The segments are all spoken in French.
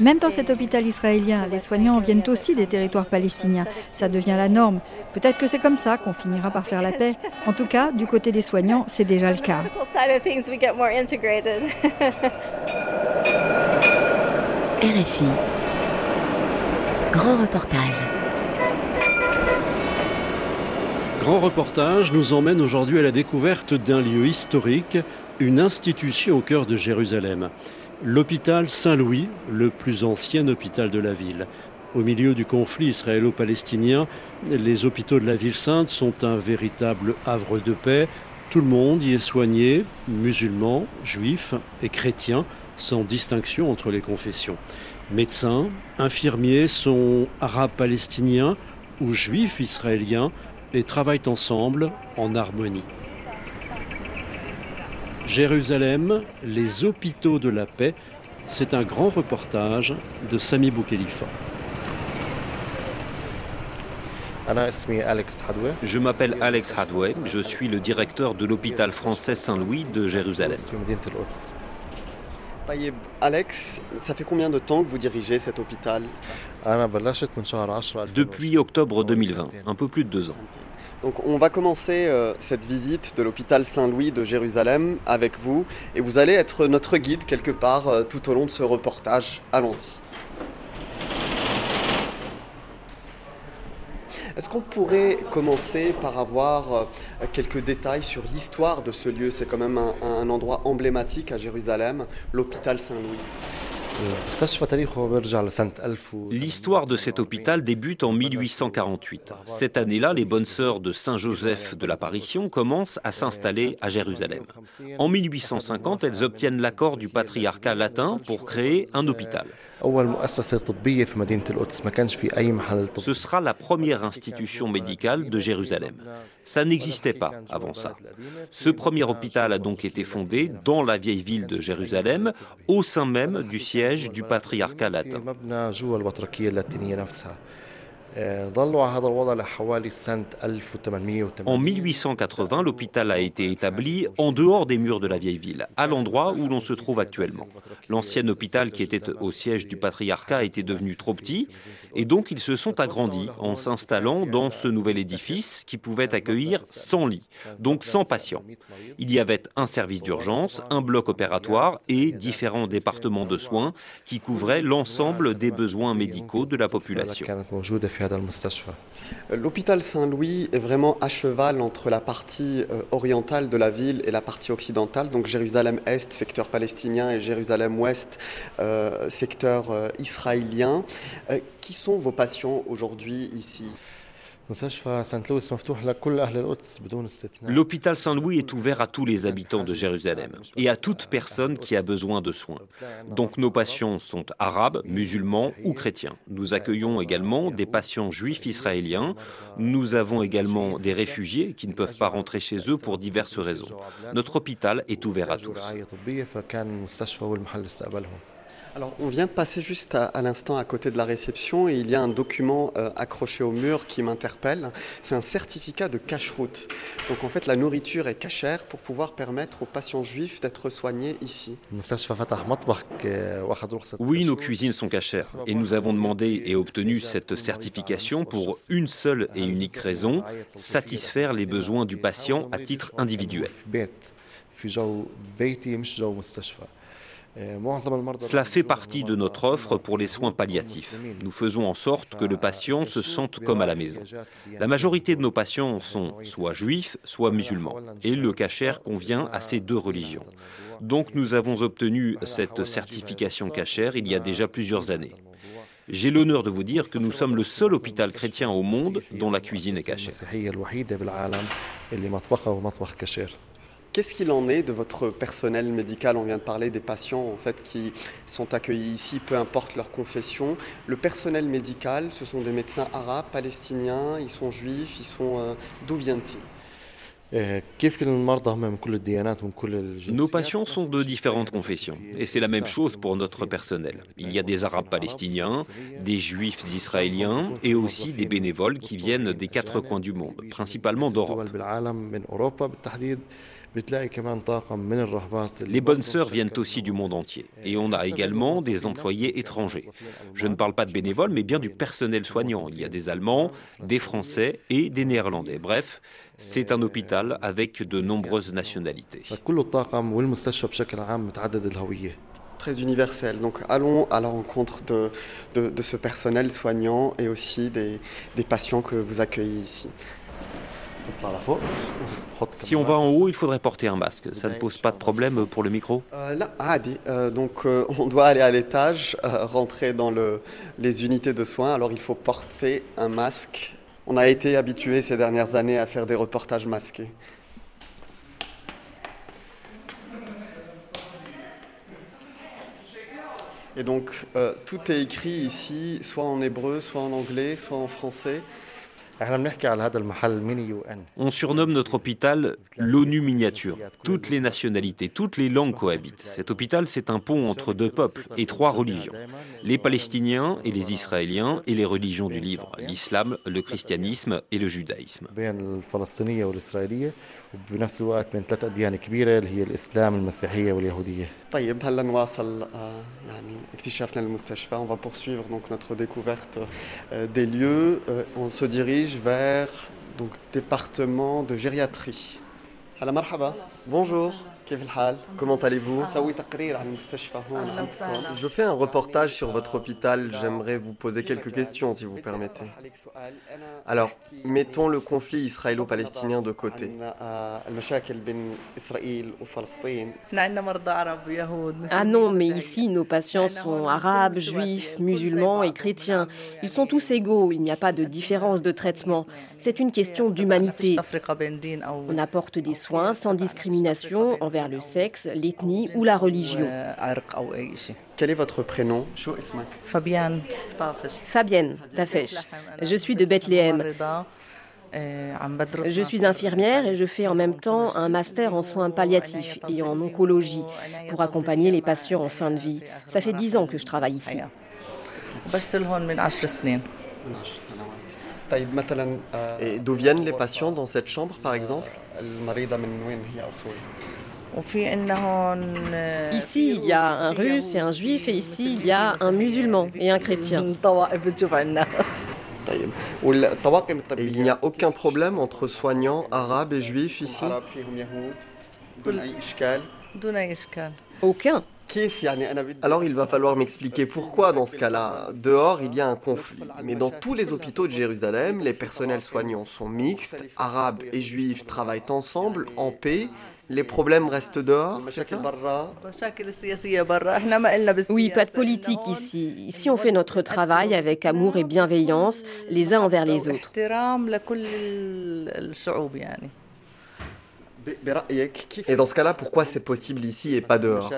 Même dans cet hôpital israélien, les soignants viennent aussi des territoires palestiniens. Ça devient la norme. Peut-être que c'est comme ça qu'on finira par faire la paix. En tout cas, du côté des soignants, c'est déjà le cas. RFI. Grand reportage. Grand reportage nous emmène aujourd'hui à la découverte d'un lieu historique, une institution au cœur de Jérusalem. L'hôpital Saint-Louis, le plus ancien hôpital de la ville. Au milieu du conflit israélo-palestinien, les hôpitaux de la ville sainte sont un véritable havre de paix. Tout le monde y est soigné, musulmans, juifs et chrétiens, sans distinction entre les confessions. Médecins, infirmiers sont arabes palestiniens ou juifs israéliens et travaillent ensemble en harmonie. Jérusalem, les hôpitaux de la paix, c'est un grand reportage de Sami Boukhelifa. Je m'appelle Alex Hadway, je suis le directeur de l'hôpital français Saint-Louis de Jérusalem. Alex, ça fait combien de temps que vous dirigez cet hôpital? Depuis octobre 2020, un peu plus de deux ans. Donc on va commencer euh, cette visite de l'hôpital Saint-Louis de Jérusalem avec vous et vous allez être notre guide quelque part euh, tout au long de ce reportage. Allons-y. Est-ce qu'on pourrait commencer par avoir euh, quelques détails sur l'histoire de ce lieu? C'est quand même un, endroit emblématique à Jérusalem, l'hôpital Saint-Louis. L'histoire de cet hôpital débute en 1848. Cette année-là, les bonnes sœurs de Saint-Joseph de l'Apparition commencent à s'installer à Jérusalem. En 1850, elles obtiennent l'accord du patriarcat latin pour créer un hôpital. Ce sera la première institution médicale de Jérusalem. Ça n'existait pas avant ça. Ce premier hôpital a donc été fondé dans la vieille ville de Jérusalem, au sein même du siège du patriarcat latin. En 1880, l'hôpital a été établi en dehors des murs de la vieille ville, à l'endroit où l'on se trouve actuellement. L'ancien hôpital qui était au siège du patriarcat était devenu trop petit et donc ils se sont agrandis en s'installant dans ce nouvel édifice qui pouvait accueillir 100 lits, donc 100 patients. Il y avait un service d'urgence, un bloc opératoire et différents départements de soins qui couvraient l'ensemble des besoins médicaux de la population. L'hôpital Saint-Louis est vraiment à cheval entre la partie euh, orientale de la ville et la partie occidentale, donc Jérusalem-Est, secteur palestinien, et Jérusalem-Ouest, euh, secteur euh, israélien. qui sont vos patients aujourd'hui ici? L'hôpital Saint-Louis est ouvert à tous les habitants de Jérusalem et à toute personne qui a besoin de soins. Donc nos patients sont arabes, musulmans ou chrétiens. Nous accueillons également des patients juifs israéliens. Nous avons également des réfugiés qui ne peuvent pas rentrer chez eux pour diverses raisons. Notre hôpital est ouvert à tous. Alors, on vient de passer juste à, l'instant à côté de la réception et il y a un document euh, accroché au mur qui m'interpelle. C'est un certificat de cache-route. Donc, en fait, la nourriture est cachère pour pouvoir permettre aux patients juifs d'être soignés ici. Oui, nos cuisines sont cachères et nous avons demandé et obtenu cette certification pour une seule et unique raison satisfaire les besoins du patient à titre individuel. Cela fait partie de notre offre pour les soins palliatifs. Nous faisons en sorte que le patient se sente comme à la maison. La majorité de nos patients sont soit juifs, soit musulmans, et le cachère convient à ces deux religions. Donc nous avons obtenu cette certification cachère il y a déjà plusieurs années. J'ai l'honneur de vous dire que nous sommes le seul hôpital chrétien au monde dont la cuisine est cachère. Qu'est-ce qu'il en est de votre personnel médical? On vient de parler des patients en fait qui sont accueillis ici, peu importe leur confession. Le personnel médical, ce sont des médecins arabes, palestiniens, ils sont juifs, ils sont euh, d'où viennent-ils? Nos patients sont de différentes confessions et c'est la même chose pour notre personnel. Il y a des Arabes palestiniens, des Juifs israéliens et aussi des bénévoles qui viennent des quatre coins du monde, principalement d'Europe. Les bonnes sœurs viennent aussi du monde entier. Et on a également des employés étrangers. Je ne parle pas de bénévoles, mais bien du personnel soignant. Il y a des Allemands, des Français et des Néerlandais. Bref, c'est un hôpital avec de nombreuses nationalités. Très universel. Donc allons à la rencontre de, de, ce personnel soignant et aussi des, des patients que vous accueillez ici. Si on va en haut, il faudrait porter un masque. Ça ne pose pas de problème pour le micro euh, là, ah, euh, donc euh, on doit aller à l'étage, rentrer dans le, les unités de soins. Alors il faut porter un masque. On a été habitué ces dernières années à faire des reportages masqués. Et donc tout est écrit ici, soit en hébreu, soit en anglais, soit en français. On surnomme notre hôpital l'ONU miniature. Toutes les nationalités, toutes les langues cohabitent. Cet hôpital, c'est un pont entre deux peuples et trois religions. Les Palestiniens et les Israéliens et les religions du livre, l'islam, le christianisme et le judaïsme. On va poursuivre notre découverte euh, des lieux. Euh, on se dirige vers donc département de gériatrie. À marhaba. Bonjour. Comment allez-vous Je fais un reportage sur votre hôpital. J'aimerais vous poser quelques questions si vous permettez. Alors, mettons le conflit israélo-palestinien de côté. Ah non, mais ici, nos patients sont arabes, juifs, musulmans et chrétiens. Ils sont tous égaux, il n'y a pas de différence de traitement. C'est une question d'humanité. On apporte des soins sans discrimination envers le sexe, l'ethnie ou la religion. Quel est votre prénom? Fabienne. Fabienne Tafesh. Je suis de Bethléem. Je suis infirmière et je fais en même temps un master en soins palliatifs et en oncologie pour accompagner les patients en fin de vie. Ça fait dix ans que je travaille ici. Et d'où viennent les patients dans cette chambre, par exemple? Ici, il y a un russe et un juif, et ici, il y a un musulman et un chrétien. Et il n'y a aucun problème entre soignants arabes et juifs ici Aucun. Alors il va falloir m'expliquer pourquoi dans ce cas-là, dehors il y a un conflit. Mais dans tous les hôpitaux de Jérusalem, les personnels soignants sont mixtes, arabes et juifs travaillent ensemble en paix. Les problèmes restent dehors, Oui, pas de politique ici. Ici, on fait notre travail avec amour et bienveillance les uns envers les autres. Et dans ce cas-là, pourquoi c'est possible ici et pas dehors?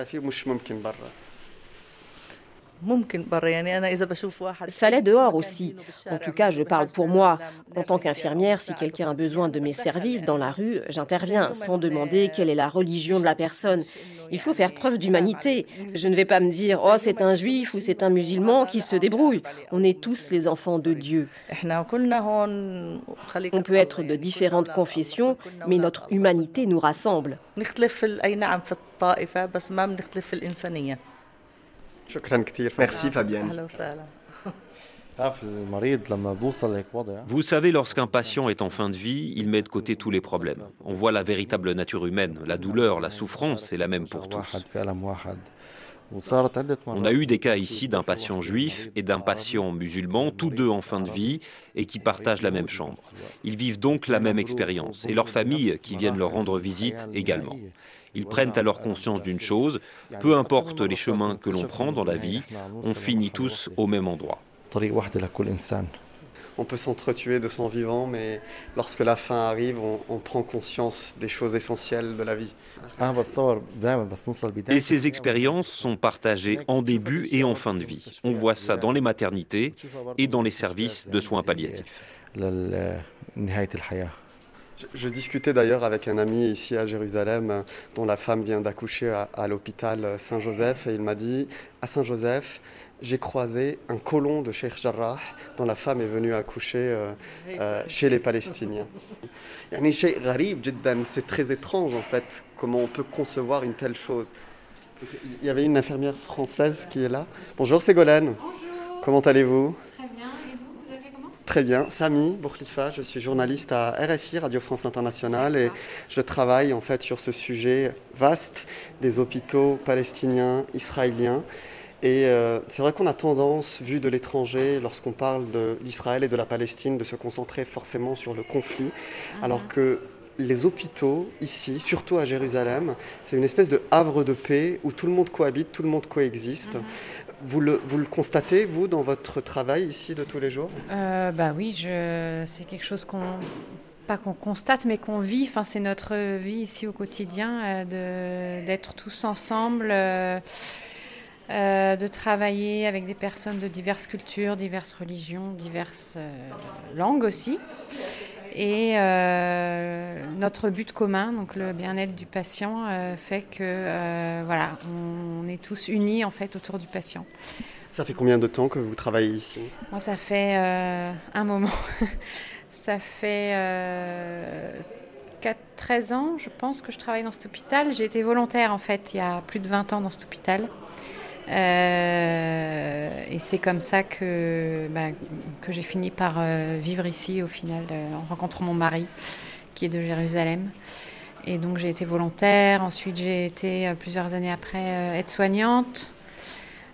Ça l'est dehors aussi. En tout cas, je parle pour moi. En tant qu'infirmière, si quelqu'un a besoin de mes services dans la rue, j'interviens sans demander quelle est la religion de la personne. Il faut faire preuve d'humanité. Je ne vais pas me dire, oh, c'est un juif ou c'est un musulman qui se débrouille. On est tous les enfants de Dieu. On peut être de différentes confessions, mais notre humanité nous rassemble. Merci Fabienne. Vous savez, lorsqu'un patient est en fin de vie, il met de côté tous les problèmes. On voit la véritable nature humaine. La douleur, la souffrance, c'est la même pour tous. On a eu des cas ici d'un patient juif et d'un patient musulman, tous deux en fin de vie, et qui partagent la même chambre. Ils vivent donc la même expérience, et leurs familles qui viennent leur rendre visite également. Ils prennent alors conscience d'une chose, peu importe les chemins que l'on prend dans la vie, on finit tous au même endroit. On peut s'entretuer de son vivant, mais lorsque la fin arrive, on, prend conscience des choses essentielles de la vie. Et ces expériences sont partagées en début et en fin de vie. On voit ça dans les maternités et dans les services de soins palliatifs. Je, discutais d'ailleurs avec un ami ici à Jérusalem dont la femme vient d'accoucher à, à l'hôpital Saint-Joseph et il m'a dit à Saint-Joseph, j'ai croisé un colon de Sheikh Jarrah dont la femme est venue accoucher euh, euh, chez les Palestiniens. C'est très étrange en fait comment on peut concevoir une telle chose. Il y avait une infirmière française qui est là. Bonjour Ségolène. Bonjour. Comment allez-vous? Très bien. Et vous, vous allez comment? Très bien. Sami Bourkhlifa, je suis journaliste à RFI, Radio France Internationale, et je travaille en fait sur ce sujet vaste des hôpitaux palestiniens, israéliens. Et euh, c'est vrai qu'on a tendance, vu de l'étranger, lorsqu'on parle d'Israël et de la Palestine, de se concentrer forcément sur le conflit, ah. alors que les hôpitaux, ici, surtout à Jérusalem, c'est une espèce de havre de paix où tout le monde cohabite, tout le monde coexiste. Mhm. Vous, le, vous le, constatez, vous, dans votre travail ici de tous les jours? Euh, Bah oui, je... c'est quelque chose qu'on pas qu'on constate, mais qu'on vit. Enfin, c'est notre vie ici au quotidien, euh, d'être tous ensemble, euh, euh, de travailler avec des personnes de diverses cultures, diverses religions, diverses langues aussi. Et euh, notre but commun, donc le bien-être du patient, euh, fait que euh, voilà, on, est tous unis en fait autour du patient. Ça fait combien de temps que vous travaillez ici? Moi, ça fait un moment. ça fait 4, 13 ans, je pense, que je travaille dans cet hôpital. J'ai été volontaire en fait il y a plus de 20 ans dans cet hôpital. Euh, et c'est comme ça que, bah, que j'ai fini par euh, vivre ici au final, euh, en rencontrant mon mari qui est de Jérusalem. Et donc j'ai été volontaire, ensuite j'ai été plusieurs années après aide-soignante.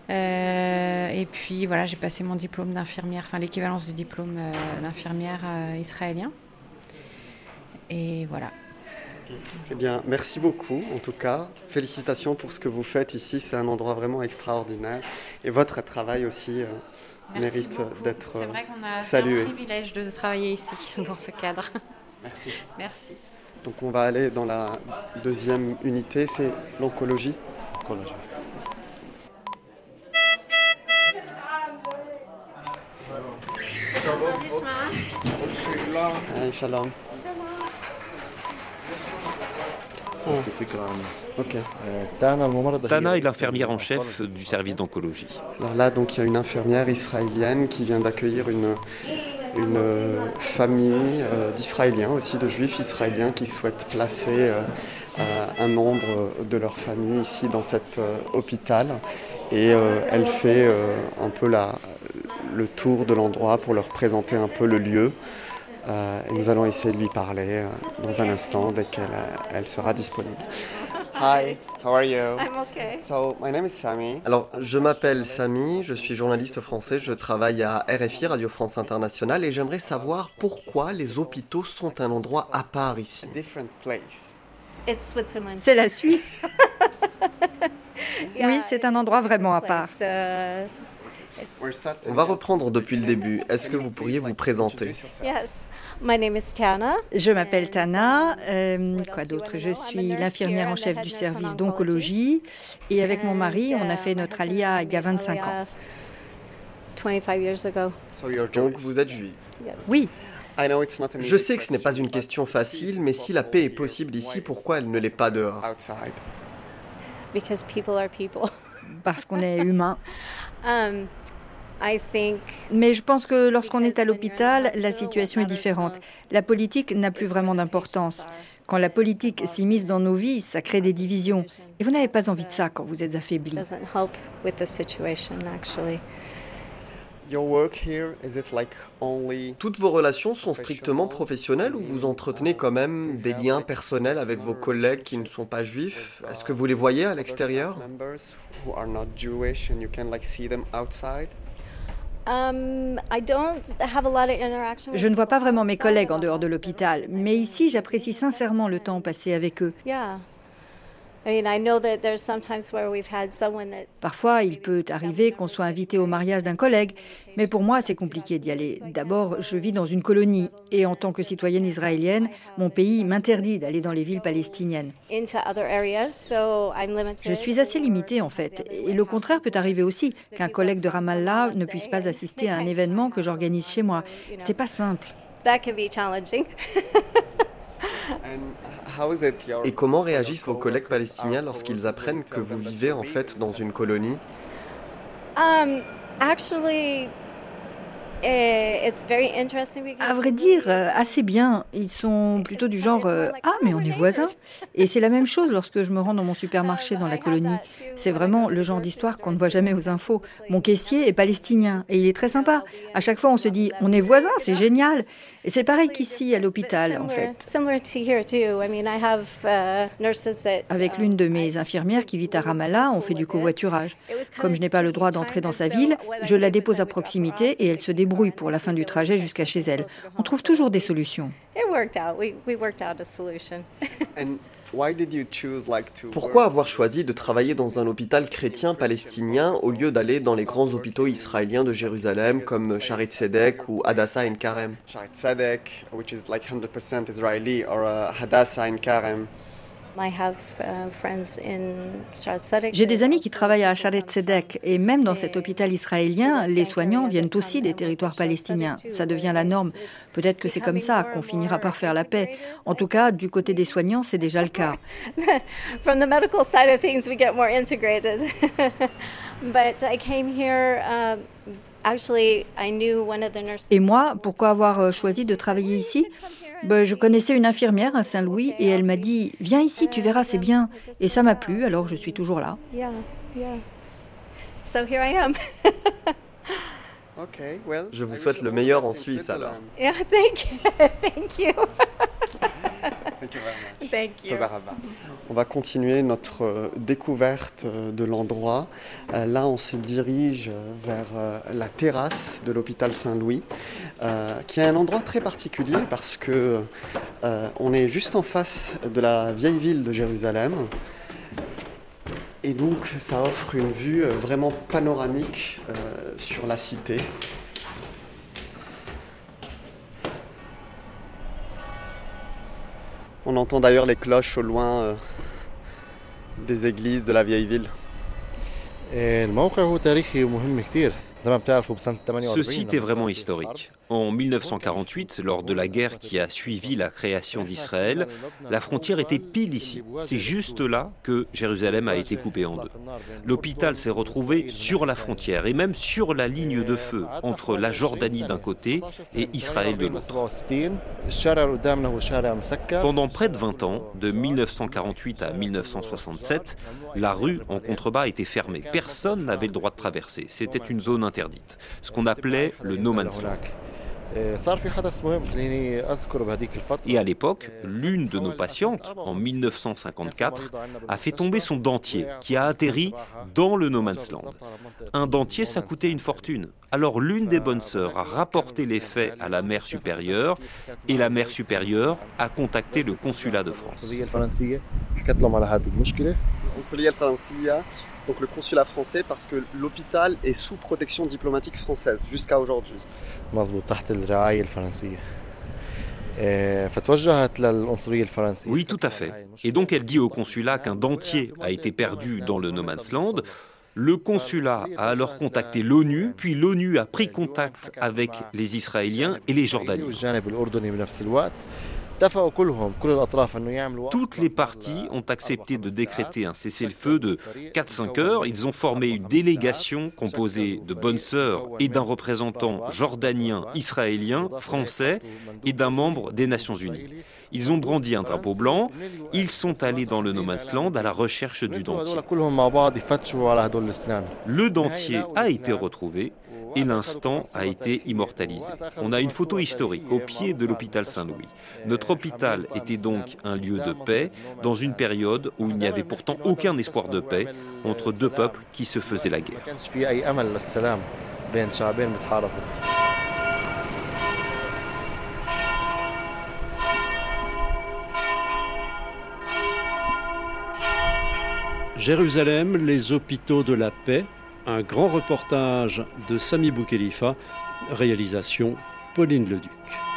et puis voilà, j'ai passé mon diplôme d'infirmière, enfin l'équivalence du diplôme d'infirmière israélien. Et voilà. Eh bien, merci beaucoup en tout cas. Félicitations pour ce que vous faites ici. C'est un endroit vraiment extraordinaire. Et votre travail aussi euh, mérite d'être salué. C'est vrai qu'on a salué. un privilège de travailler ici, dans ce cadre. Merci. Merci. Donc on va aller dans la deuxième unité, c'est l'oncologie. Oncologie. Shalom. Tana est l'infirmière en chef du service d'oncologie. Alors là, donc, il y a une infirmière israélienne qui vient d'accueillir une, une famille euh, d'Israéliens, aussi de juifs israéliens qui souhaitent placer euh, un membre de leur famille ici dans cet euh, hôpital. Et elle fait un peu la, le tour de l'endroit pour leur présenter un peu le lieu. Euh, et nous allons essayer de lui parler euh, dans un instant dès qu'elle euh, elle sera disponible. Hi, how are you? I'm okay. So, my name is Sami. Alors, je m'appelle Sami, je suis journaliste français, je travaille à RFI, Radio France Internationale, et j'aimerais savoir pourquoi les hôpitaux sont un endroit à part ici. C'est la Suisse. oui, c'est un endroit vraiment à part. On va reprendre depuis le début. Est-ce que vous pourriez vous présenter? Yes. My name is Tana. Je m'appelle Tana. Euh, quoi d'autre? Je suis l'infirmière en chef du service d'oncologie. Et avec mon mari, on a fait notre alia il y a 25 ans. Donc vous êtes juive? Oui. Je sais que ce n'est pas une question facile, mais si la paix est possible ici, pourquoi elle ne l'est pas dehors? Parce qu'on est humain. Mais je pense que lorsqu'on est à l'hôpital, la situation est différente. La politique n'a plus vraiment d'importance. Quand la politique s'immisce dans nos vies, ça crée des divisions. Et vous n'avez pas envie de ça quand vous êtes affaibli. Toutes vos relations sont strictement professionnelles ou vous entretenez quand même des liens personnels avec vos collègues qui ne sont pas juifs? Est-ce que vous les voyez à l'extérieur? Je ne vois pas vraiment mes collègues en dehors de l'hôpital, mais ici j'apprécie sincèrement le temps passé avec eux. Parfois, il peut arriver qu'on soit invité au mariage d'un collègue, mais pour moi, c'est compliqué d'y aller. D'abord, je vis dans une colonie et en tant que citoyenne israélienne, mon pays m'interdit d'aller dans les villes palestiniennes. Je suis assez limitée en fait. Et le contraire peut arriver aussi, qu'un collègue de Ramallah ne puisse pas assister à un événement que j'organise chez moi. C'est pas simple. Et comment réagissent vos collègues palestiniens lorsqu'ils apprennent que vous vivez en fait dans une colonie? Um, actually, eh, it's very interesting because À vrai dire, euh, assez bien. Ils sont plutôt du genre euh, Ah, mais on est voisins. Et c'est la même chose lorsque je me rends dans mon supermarché dans la colonie. C'est vraiment le genre d'histoire qu'on ne voit jamais aux infos. Mon caissier est palestinien et il est très sympa. À chaque fois, on se dit On est voisins, c'est génial. Et c'est pareil qu'ici à l'hôpital, en fait. Similar to here too. I mean, I have nurses that. Avec l'une de mes infirmières qui vit à Ramallah, on fait du covoiturage. Comme je n'ai pas le droit d'entrer dans sa ville, je la dépose à proximité et elle se débrouille pour la fin du trajet jusqu'à chez elle. On trouve toujours des solutions. Pourquoi avoir choisi de travailler dans un hôpital chrétien palestinien au lieu d'aller dans les grands hôpitaux israéliens de Jérusalem comme Sharet Tzedek ou Hadassah en Karem J'ai des amis qui travaillent à Sharet Tzedek et même dans cet hôpital israélien, les soignants viennent aussi des territoires palestiniens. Ça devient la norme. Peut-être que c'est comme ça qu'on finira par faire la paix. En tout cas, du côté des soignants, c'est déjà le cas. From the medical side of things, we get more integrated. but I came here. Actually, I knew one of the nurses. Et moi, pourquoi avoir euh, choisi de travailler ici? Ben, Je connaissais une infirmière à Saint-Louis et elle m'a dit Viens ici, tu verras, c'est bien. Et ça m'a plu, alors je suis toujours là. Yeah, yeah. So here I am. Okay, well, je vous souhaite le meilleur en Suisse alors. thank you. thank you. Thank you. On va continuer notre euh, découverte euh, de l'endroit. Euh, Là, on se dirige vers la terrasse de l'hôpital Saint-Louis, qui est un endroit très particulier parce que on est juste en face de la vieille ville de Jérusalem. Et donc, ça offre une vue vraiment panoramique sur la cité. On entend d'ailleurs les cloches au loin euh, des églises de la vieille ville. الموقع هو تاريخي ومهم كتير Ce site est vraiment historique. En 1948, lors de la guerre qui a suivi la création d'Israël, la frontière était pile ici. C'est juste là que Jérusalem a été coupée en deux. L'hôpital s'est retrouvé sur la frontière et même sur la ligne de feu entre la Jordanie d'un côté et Israël de l'autre. Pendant près de 20 ans, de 1948 à 1967, la rue en contrebas était fermée. Personne n'avait le droit de traverser. C'était une zone ce qu'on appelait le no man's land. Et à l'époque, l'une de nos patientes, en 1954, a fait tomber son dentier qui a atterri dans le No Man's Land. Un dentier, ça coûtait une fortune. Alors l'une des bonnes sœurs a rapporté les faits à la mère supérieure et la mère supérieure a contacté le consulat de France donc le consulat français, parce que l'hôpital est sous protection diplomatique française jusqu'à aujourd'hui. Oui, tout à fait. Et donc elle dit au consulat qu'un dentier a été perdu dans le No Man's Land. Le consulat a alors contacté l'ONU, puis l'ONU a pris contact avec les Israéliens et les Jordaniens. Toutes les parties ont accepté de décréter un cessez-le-feu de 4-5 heures. Ils ont formé une délégation composée de bonnes sœurs et d'un représentant jordanien, israélien, français et d'un membre des Nations Unies. Ils ont brandi un drapeau blanc. Ils sont allés dans le No Man's Land à la recherche du dentier. Le dentier a été retrouvé et l'instant a été immortalisé. On a une photo historique au pied de l'hôpital Saint-Louis. Notre hôpital était donc un lieu de paix dans une période où il n'y avait pourtant aucun espoir de paix entre deux peuples qui se faisaient la guerre. Jérusalem, les hôpitaux de la paix, un grand reportage de Sami Boukhelifa, réalisation Pauline Leduc.